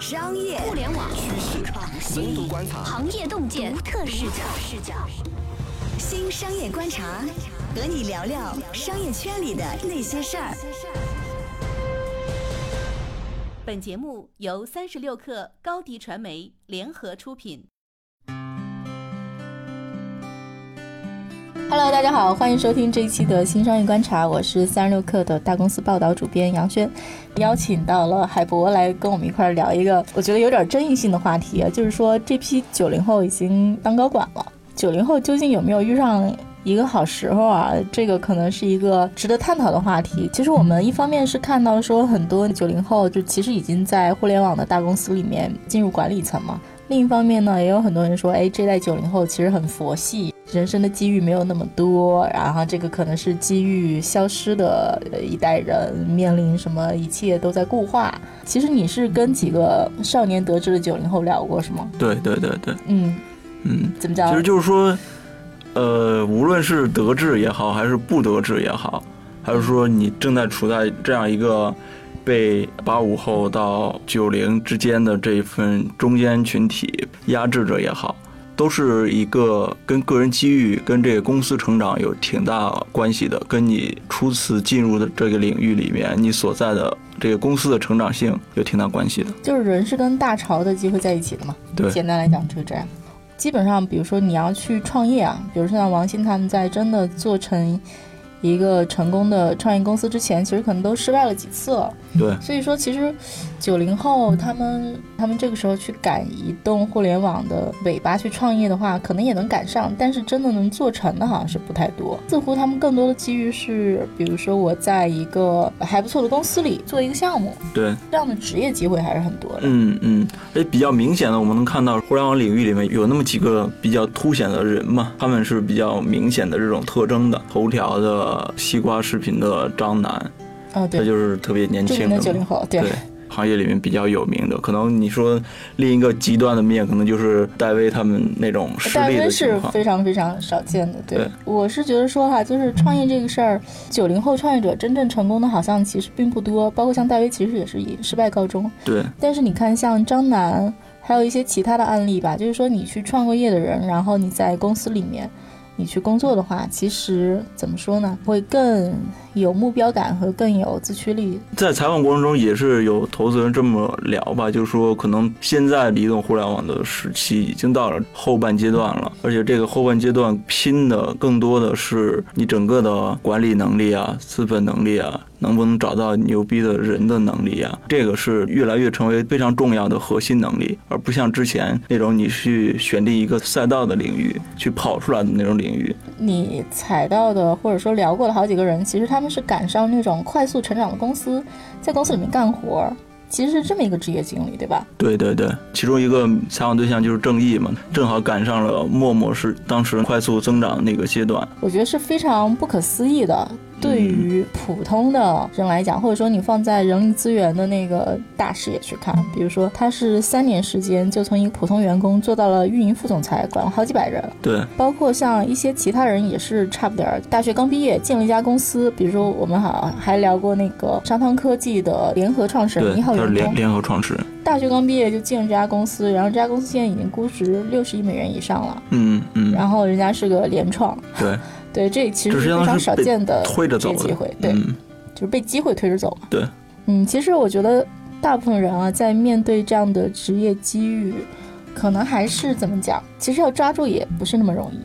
商业、互联网、趋势、创深新、度观察，行业洞见、独特视角视角。新商业观察，和你聊聊商业圈里的那些事儿。本节目由三十六氪高低传媒联合出品。Hello，大家好，欢迎收听这一期的新商业观察，我是三十六氪的大公司报道主编杨轩，邀请到了海博来跟我们一块儿聊一个我觉得有点争议性的话题，啊，就是说这批九零后已经当高管了，九零后究竟有没有遇上一个好时候啊？这个可能是一个值得探讨的话题。其实我们一方面是看到说很多九零后就其实已经在互联网的大公司里面进入管理层嘛，另一方面呢，也有很多人说，哎，这代九零后其实很佛系。人生的机遇没有那么多，然后这个可能是机遇消失的一代人，面临什么一切都在固化。其实你是跟几个少年得志的九零后聊过是吗？对对对对，嗯嗯，怎么讲？其实就是说，呃，无论是得志也好，还是不得志也好，还是说你正在处在这样一个被八五后到九零之间的这一份中间群体压制着也好。都是一个跟个人机遇、跟这个公司成长有挺大关系的，跟你初次进入的这个领域里面，你所在的这个公司的成长性有挺大关系的。就是人是跟大潮的机会在一起的嘛？对，简单来讲就是这样。基本上，比如说你要去创业啊，比如说像王鑫他们在真的做成。一个成功的创业公司之前，其实可能都失败了几次了。对，所以说其实九零后他们他们这个时候去赶移动互联网的尾巴去创业的话，可能也能赶上，但是真的能做成的好像是不太多。似乎他们更多的机遇是，比如说我在一个还不错的公司里做一个项目，对，这样的职业机会还是很多的。嗯嗯，哎，比较明显的，我们能看到互联网领域里面有那么几个比较凸显的人嘛，他们是比较明显的这种特征的，头条的。西瓜视频的张楠，哦，对，他就是特别年轻的九零后，对，行业里面比较有名的。可能你说另一个极端的面，可能就是戴威他们那种实力的是非常非常少见的。对，我是觉得说哈，就是创业这个事儿，九零后创业者真正成功的，好像其实并不多。包括像戴威，其实也是以失败告终。对。但是你看，像张楠，还有一些其他的案例吧，就是说你去创过业的人，然后你在公司里面。你去工作的话，其实怎么说呢，会更有目标感和更有自驱力。在采访过程中，也是有投资人这么聊吧，就是说，可能现在移动互联网的时期已经到了后半阶段了，而且这个后半阶段拼的更多的是你整个的管理能力啊、资本能力啊。能不能找到牛逼的人的能力啊？这个是越来越成为非常重要的核心能力，而不像之前那种你去选定一个赛道的领域去跑出来的那种领域。你踩到的或者说聊过的好几个人，其实他们是赶上那种快速成长的公司，在公司里面干活。其实是这么一个职业经历，对吧？对对对，其中一个采访对象就是郑毅嘛，正好赶上了陌陌是当时快速增长那个阶段。我觉得是非常不可思议的。对于普通的人来讲，或者说你放在人力资源的那个大视野去看，比如说他是三年时间就从一个普通员工做到了运营副总裁，管了好几百人。对，包括像一些其他人也是差不点儿，大学刚毕业进了一家公司，比如说我们好还聊过那个商汤科技的联合创始人一号员工，联联合创始人，大学刚毕业就进了这家公司，然后这家公司现在已经估值六十亿美元以上了。嗯嗯，然后人家是个联创。对。对，这其实是非常少见的推着走的机会，对，就是被机会推着走嘛。对，嗯，其实我觉得大部分人啊，在面对这样的职业机遇，可能还是怎么讲，其实要抓住也不是那么容易。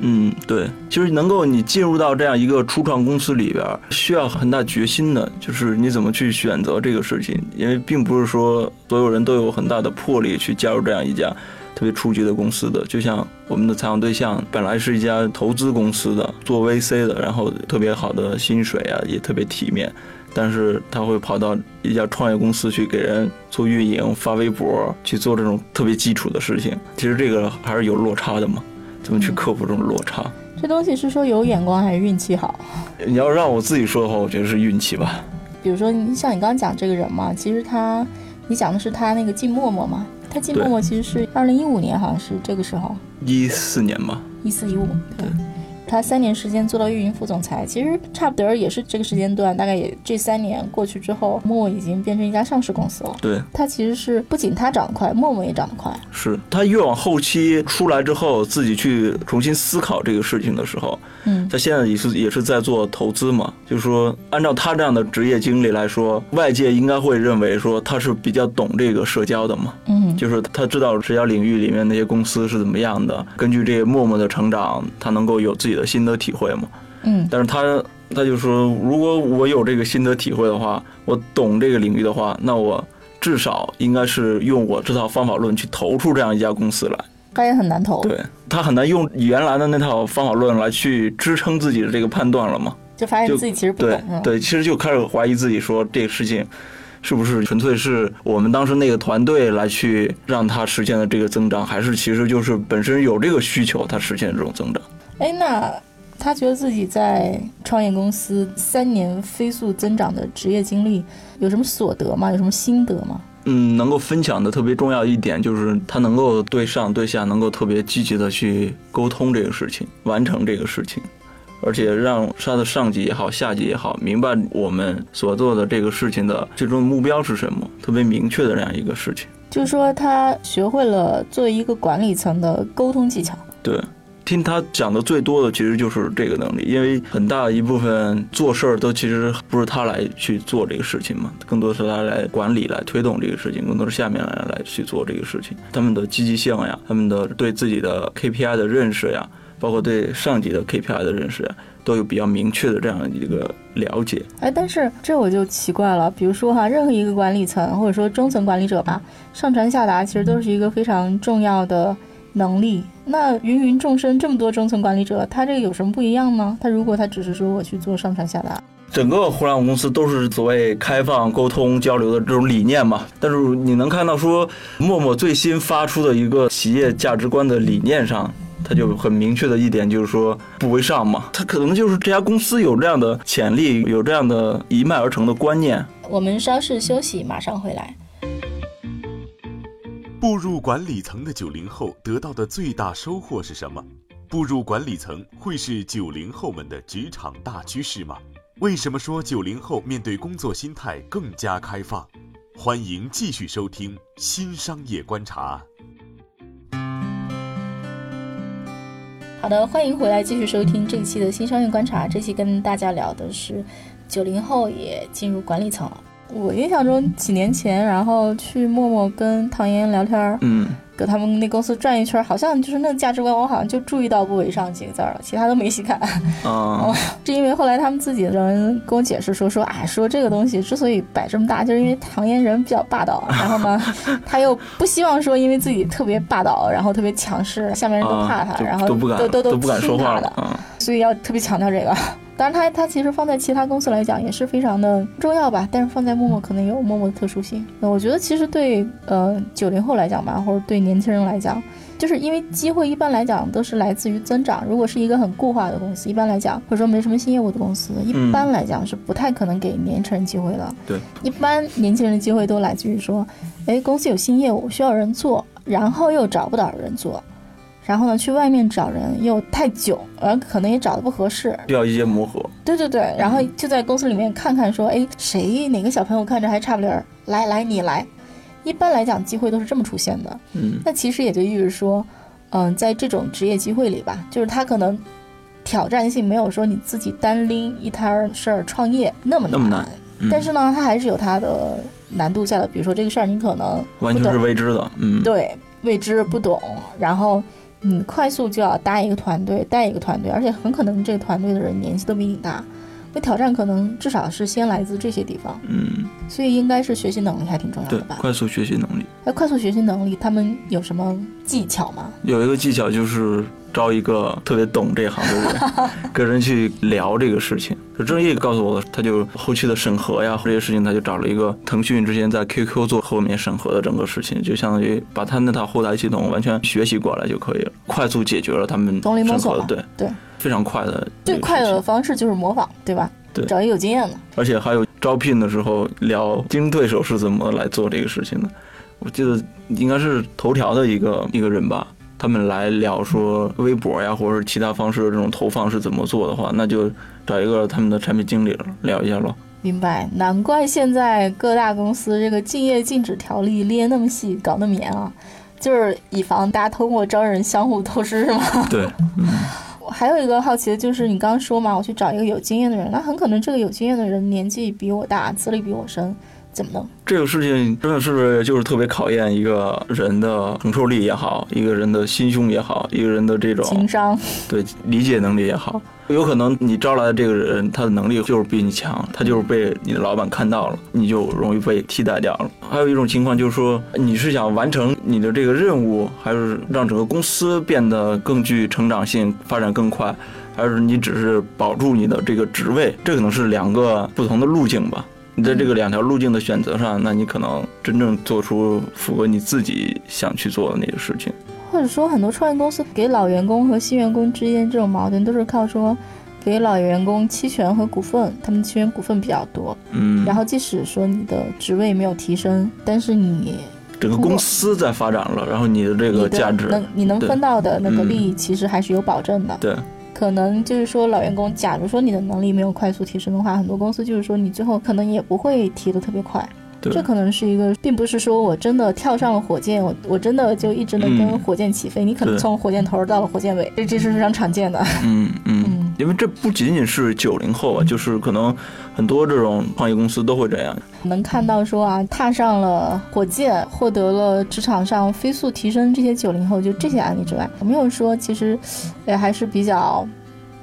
嗯，对，其实能够你进入到这样一个初创公司里边，需要很大决心的，就是你怎么去选择这个事情，因为并不是说所有人都有很大的魄力去加入这样一家。特别初级的公司的，就像我们的采访对象，本来是一家投资公司的，做 VC 的，然后特别好的薪水啊，也特别体面，但是他会跑到一家创业公司去给人做运营、发微博，去做这种特别基础的事情。其实这个还是有落差的嘛，怎么去克服这种落差？这东西是说有眼光还是运气好？你要让我自己说的话，我觉得是运气吧。比如说，你像你刚刚讲这个人嘛，其实他，你讲的是他那个进陌陌嘛。他进陌陌其实是二零一五年，好像是这个时候，一四年吧，一四一五，对，他三年时间做到运营副总裁，其实差不多也是这个时间段，大概也这三年过去之后，陌陌已经变成一家上市公司了。对，他其实是不仅他长得快，陌陌也长得快。是他越往后期出来之后，自己去重新思考这个事情的时候，嗯，他现在也是也是在做投资嘛，就是说按照他这样的职业经历来说，外界应该会认为说他是比较懂这个社交的嘛，嗯，就是他知道社交领域里面那些公司是怎么样的，根据这个陌陌的成长，他能够有自己的心得体会嘛。嗯，但是他他就说，如果我有这个心得体会的话，我懂这个领域的话，那我至少应该是用我这套方法论去投出这样一家公司来。他也很难投，对他很难用原来的那套方法论来去支撑自己的这个判断了嘛。就发现自己其实不懂对，对，其实就开始怀疑自己，说这个事情是不是纯粹是我们当时那个团队来去让他实现的这个增长，还是其实就是本身有这个需求，他实现这种增长。哎，那他觉得自己在创业公司三年飞速增长的职业经历有什么所得吗？有什么心得吗？嗯，能够分享的特别重要一点就是他能够对上对下能够特别积极的去沟通这个事情，完成这个事情，而且让他的上级也好，下级也好，明白我们所做的这个事情的最终目标是什么，特别明确的这样一个事情。就是说他学会了作为一个管理层的沟通技巧。对，听他讲的最多的其实就是这个能力，因为很大一部分做事儿都其实不是他来去做这个事情嘛，更多是他来管理、来推动这个事情，更多是下面来来去做这个事情。他们的积极性呀，他们的对自己的 KPI 的认识呀，包括对上级的 KPI 的认识呀，都有比较明确的这样一个了解。哎，但是这我就奇怪了，比如说哈，任何一个管理层或者说中层管理者吧，上传下达其实都是一个非常重要的能力。那芸芸众生这么多中层管理者，他这个有什么不一样呢？他如果他只是说我去做上传下达，整个互联网公司都是所谓开放、沟通、交流的这种理念嘛。但是你能看到说，陌陌最新发出的一个企业价值观的理念上，它就很明确的一点就是说不为上嘛。它可能就是这家公司有这样的潜力，有这样的一脉而成的观念。我们稍事休息，马上回来。步入管理层的九零后得到的最大收获是什么？步入管理层会是九零后们的职场大趋势吗？为什么说九零后面对工作心态更加开放？欢迎继续收听《新商业观察》。好的，欢迎回来继续收听这一期的新商业观察。这期跟大家聊的是九零后也进入管理层了。我印象中几年前，然后去陌陌跟唐嫣聊天儿，嗯，搁他们那公司转一圈儿，好像就是那个价值观，我好像就注意到“不为上”几个字儿了，其他都没细看。哦、是因为后来他们自己的人跟我解释说说，哎，说这个东西之所以摆这么大，就是因为唐嫣人比较霸道，然后呢，他又不希望说因为自己特别霸道，然后特别强势，下面人都怕他，然后都不敢都都都不敢说听他的。所以要特别强调这个。当然它它其实放在其他公司来讲也是非常的重要吧，但是放在陌陌可能有陌陌的特殊性。那我觉得其实对呃九零后来讲吧，或者对年轻人来讲，就是因为机会一般来讲都是来自于增长。如果是一个很固化的公司，一般来讲或者说没什么新业务的公司，一般来讲是不太可能给年轻人机会的。对，一般年轻人的机会都来自于说，哎，公司有新业务需要人做，然后又找不到人做。然后呢，去外面找人又太久，而可能也找的不合适。需要一些磨合。对对对，然后就在公司里面看看，说，哎，谁哪个小朋友看着还差不离儿，来来你来。一般来讲，机会都是这么出现的。嗯，那其实也就意味着说，嗯，在这种职业机会里吧，就是他可能挑战性没有说你自己单拎一摊事儿创业那么那么难嗯但是呢，他还是有他的难度在的。比如说这个事儿，你可能完全是未知的。嗯，对未知不懂，然后你快速就要搭一个团队，带一个团队，而且很可能这个团队的人年纪都比你大，那挑战可能至少是先来自这些地方，嗯，所以应该是学习能力还挺重要的，吧？快速学习能力那快速学习能力，他们有什么技巧吗？有一个技巧就是招一个特别懂这行的人，跟人去聊这个事情。就郑毅告诉我的，他就后期的审核呀这些事情，他就找了一个腾讯之前在 QQ 做后面审核的整个事情，就相当于把他那套后台系统完全学习过来就可以了，快速解决了他们审核的，对，对，非常快的最快的方式就是模仿，对吧？对找一个有经验的。而且还有招聘的时候聊竞争对手是怎么来做这个事情的。我记得应该是头条的一个一个人吧，他们来聊说微博呀，或者是其他方式的这种投放是怎么做的话，那就找一个他们的产品经理聊一下喽。明白，难怪现在各大公司这个竞业禁止条例列那么细，搞那么严啊，就是以防大家通过招人相互透视，是吗？对，嗯。还有一个好奇的就是，你刚刚说嘛，我去找一个有经验的人，那很可能这个有经验的人年纪比我大，资历比我深。怎么弄？这个事情真的是就是特别考验一个人的承受力也好，一个人的心胸也好，一个人的这种情商，对理解能力也好。有可能你招来的这个人，他的能力就是比你强，他就是被你的老板看到了，你就容易被替代掉了。还有一种情况就是说，你是想完成你的这个任务，还是让整个公司变得更具成长性、发展更快，还是你只是保住你的这个职位？这可能是两个不同的路径吧。你在这个两条路径的选择上，那你可能真正做出符合你自己想去做的那个事情。或者说，很多创业公司给老员工和新员工之间这种矛盾，都是靠说给老员工期权和股份，他们期权股份比较多。嗯。然后，即使说你的职位没有提升，但是你整个公司在发展了，然后你的这个价值，能你能分到的那个利益，其实还是有保证的。对。可能就是说，老员工，假如说你的能力没有快速提升的话，很多公司就是说你最后可能也不会提的特别快。这可能是一个，并不是说我真的跳上了火箭，我我真的就一直能跟火箭起飞。你可能从火箭头到了火箭尾，这这是非常常见的。嗯嗯，因为这不仅仅是九零后啊，就是可能很多这种创业公司都会这样。能看到说啊，踏上了火箭，获得了职场上飞速提升，这些九零后就这些案例之外，没有说其实也还是比较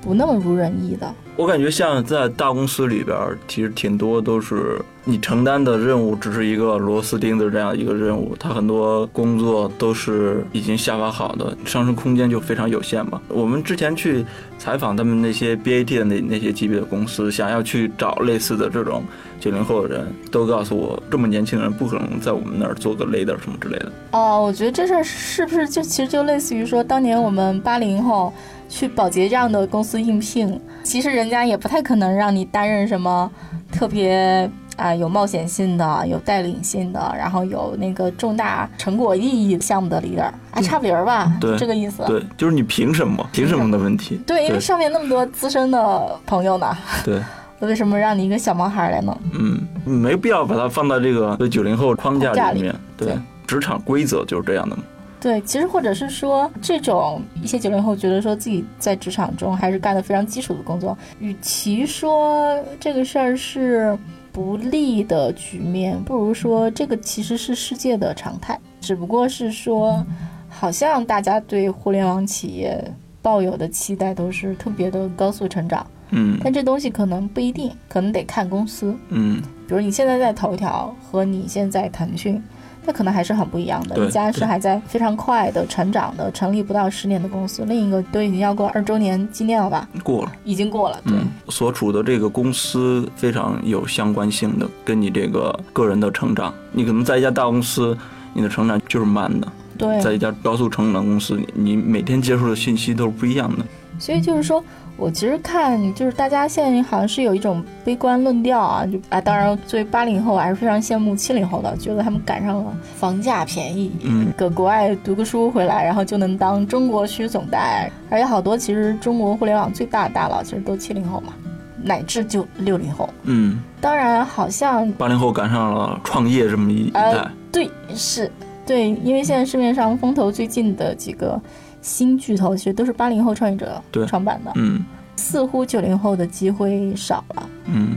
不那么如人意的。我感觉像在大公司里边，其实挺多都是你承担的任务只是一个螺丝钉的这样一个任务，它很多工作都是已经下发好的，上升空间就非常有限吧。我们之前去采访他们那些 BAT 的那那些级别的公司，想要去找类似的这种九零后的人，都告诉我，这么年轻的人不可能在我们那儿做个 leader 什么之类的。哦，我觉得这事儿是不是就其实就类似于说，当年我们八零后。去保洁这样的公司应聘，其实人家也不太可能让你担任什么特别啊有冒险性的、有带领性的，然后有那个重大成果意义项目的 leader，啊，差不离儿吧，对，这个意思。对，就是你凭什么？凭什么的问题？对，因为上面那么多资深的朋友呢。对。为什么让你一个小毛孩来呢？嗯，没必要把它放到这个九零后框架里面。对，职场规则就是这样的嘛。对，其实或者是说，这种一些九零后觉得说自己在职场中还是干的非常基础的工作，与其说这个事儿是不利的局面，不如说这个其实是世界的常态，只不过是说，好像大家对互联网企业抱有的期待都是特别的高速成长，嗯，但这东西可能不一定，可能得看公司，嗯，比如你现在在头条和你现在腾讯。那可能还是很不一样的。一家是还在非常快的成长的，成立不到十年的公司，另一个都已经要过二周年纪念了吧？过了，已经过了。对，所处的这个公司非常有相关性的，跟你这个个人的成长，你可能在一家大公司，你的成长就是慢的；对，在一家高速成长公司，你每天接触的信息都是不一样的。所以就是说。我其实看，就是大家现在好像是有一种悲观论调啊，就啊，当然作为八零后，我还是非常羡慕七零后的，觉得他们赶上了房价便宜，嗯，搁国外读个书回来，然后就能当中国区总代，而且好多其实中国互联网最大的大佬其实都七零后嘛，乃至就六零后，嗯，当然好像八零后赶上了创业这么一代，对，是，对，因为现在市面上风头最近的几个。新巨头其实都是八零后创业者创办的，嗯，似乎九零后的机会少了，嗯，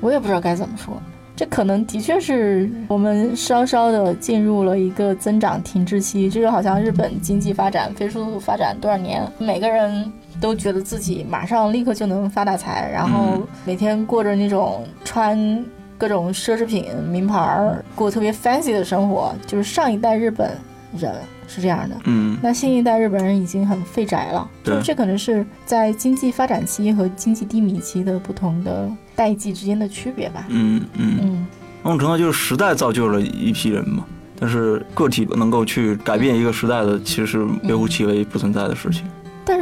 我也不知道该怎么说，这可能的确是我们稍稍的进入了一个增长停滞期，这就好像日本经济发展飞速发展多少年，每个人都觉得自己马上立刻就能发大财，然后每天过着那种穿各种奢侈品名牌儿过特别 fancy 的生活，就是上一代日本人。是这样的，嗯，那新一代日本人已经很废宅了，就这可能是在经济发展期和经济低迷期的不同的代际之间的区别吧，嗯嗯。嗯，某种程度就是时代造就了一批人嘛，但是个体能够去改变一个时代的，其实是微乎其微、不存在的事情。但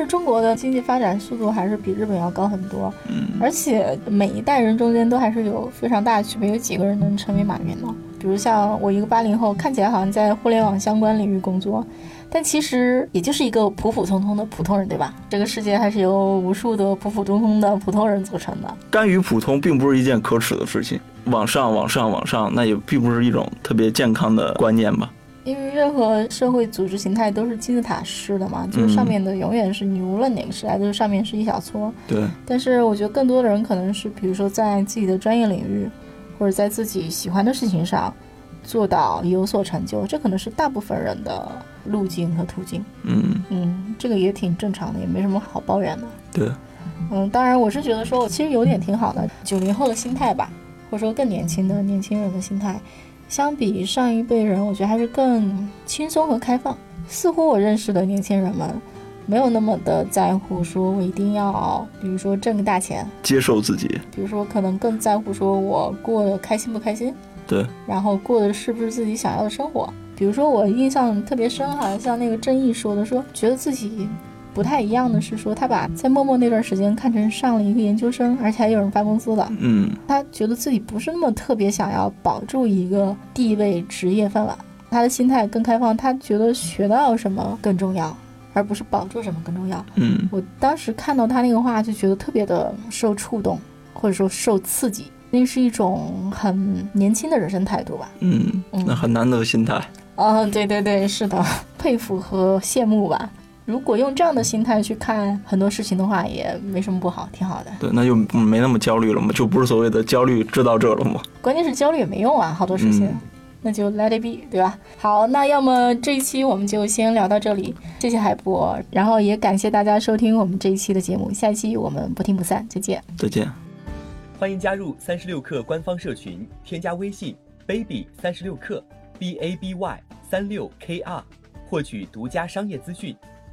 是中国的经济发展速度还是比日本要高很多，嗯，而且每一代人中间都还是有非常大的区别，有几个人能成为马云呢？比如像我一个八零后，看起来好像在互联网相关领域工作，但其实也就是一个普普通通的普通人，对吧？这个世界还是由无数的普普通通的普通人组成的。甘于普通并不是一件可耻的事情，往上、往上、往上，那也并不是一种特别健康的观念吧。因为任何社会组织形态都是金字塔式的嘛，就是上面的永远是你，无论哪个时代，都是上面是一小撮。对。但是我觉得更多的人可能是，比如说在自己的专业领域，或者在自己喜欢的事情上。做到有所成就，这可能是大部分人的路径和途径。嗯嗯，这个也挺正常的，也没什么好抱怨的。对，嗯，当然我是觉得说，我其实有点挺好的。九零后的心态吧，或者说更年轻的年轻人的心态，相比上一辈人，我觉得还是更轻松和开放。似乎我认识的年轻人们，没有那么的在乎说我一定要，比如说挣个大钱，接受自己。比如说，可能更在乎说我过得开心不开心。对，然后过的是不是自己想要的生活？比如说我印象特别深哈，像那个郑毅说的，说觉得自己不太一样的是说，他把在默默那段时间看成上了一个研究生，而且还有人发工资了。嗯，他觉得自己不是那么特别想要保住一个地位、职业饭碗，他的心态更开放，他觉得学到什么更重要，而不是保住什么更重要。嗯，我当时看到他那个话，就觉得特别的受触动，或者说受刺激。那是一种很年轻的人生态度吧？嗯，那很难得的心态。嗯，对对对，是的，佩服和羡慕吧。如果用这样的心态去看很多事情的话，也没什么不好，挺好的。对，那就没那么焦虑了嘛，就不是所谓的焦虑制造者了嘛。关键是焦虑也没用啊，好多事情，那就 let it be，对吧？好，那要么这一期我们就先聊到这里，谢谢海波，然后也感谢大家收听我们这一期的节目，下一期我们不听不散，再见，再见。欢迎加入三十六课官方社群，添加微信 baby 三十六课 b a b y 三六 k r，获取独家商业资讯，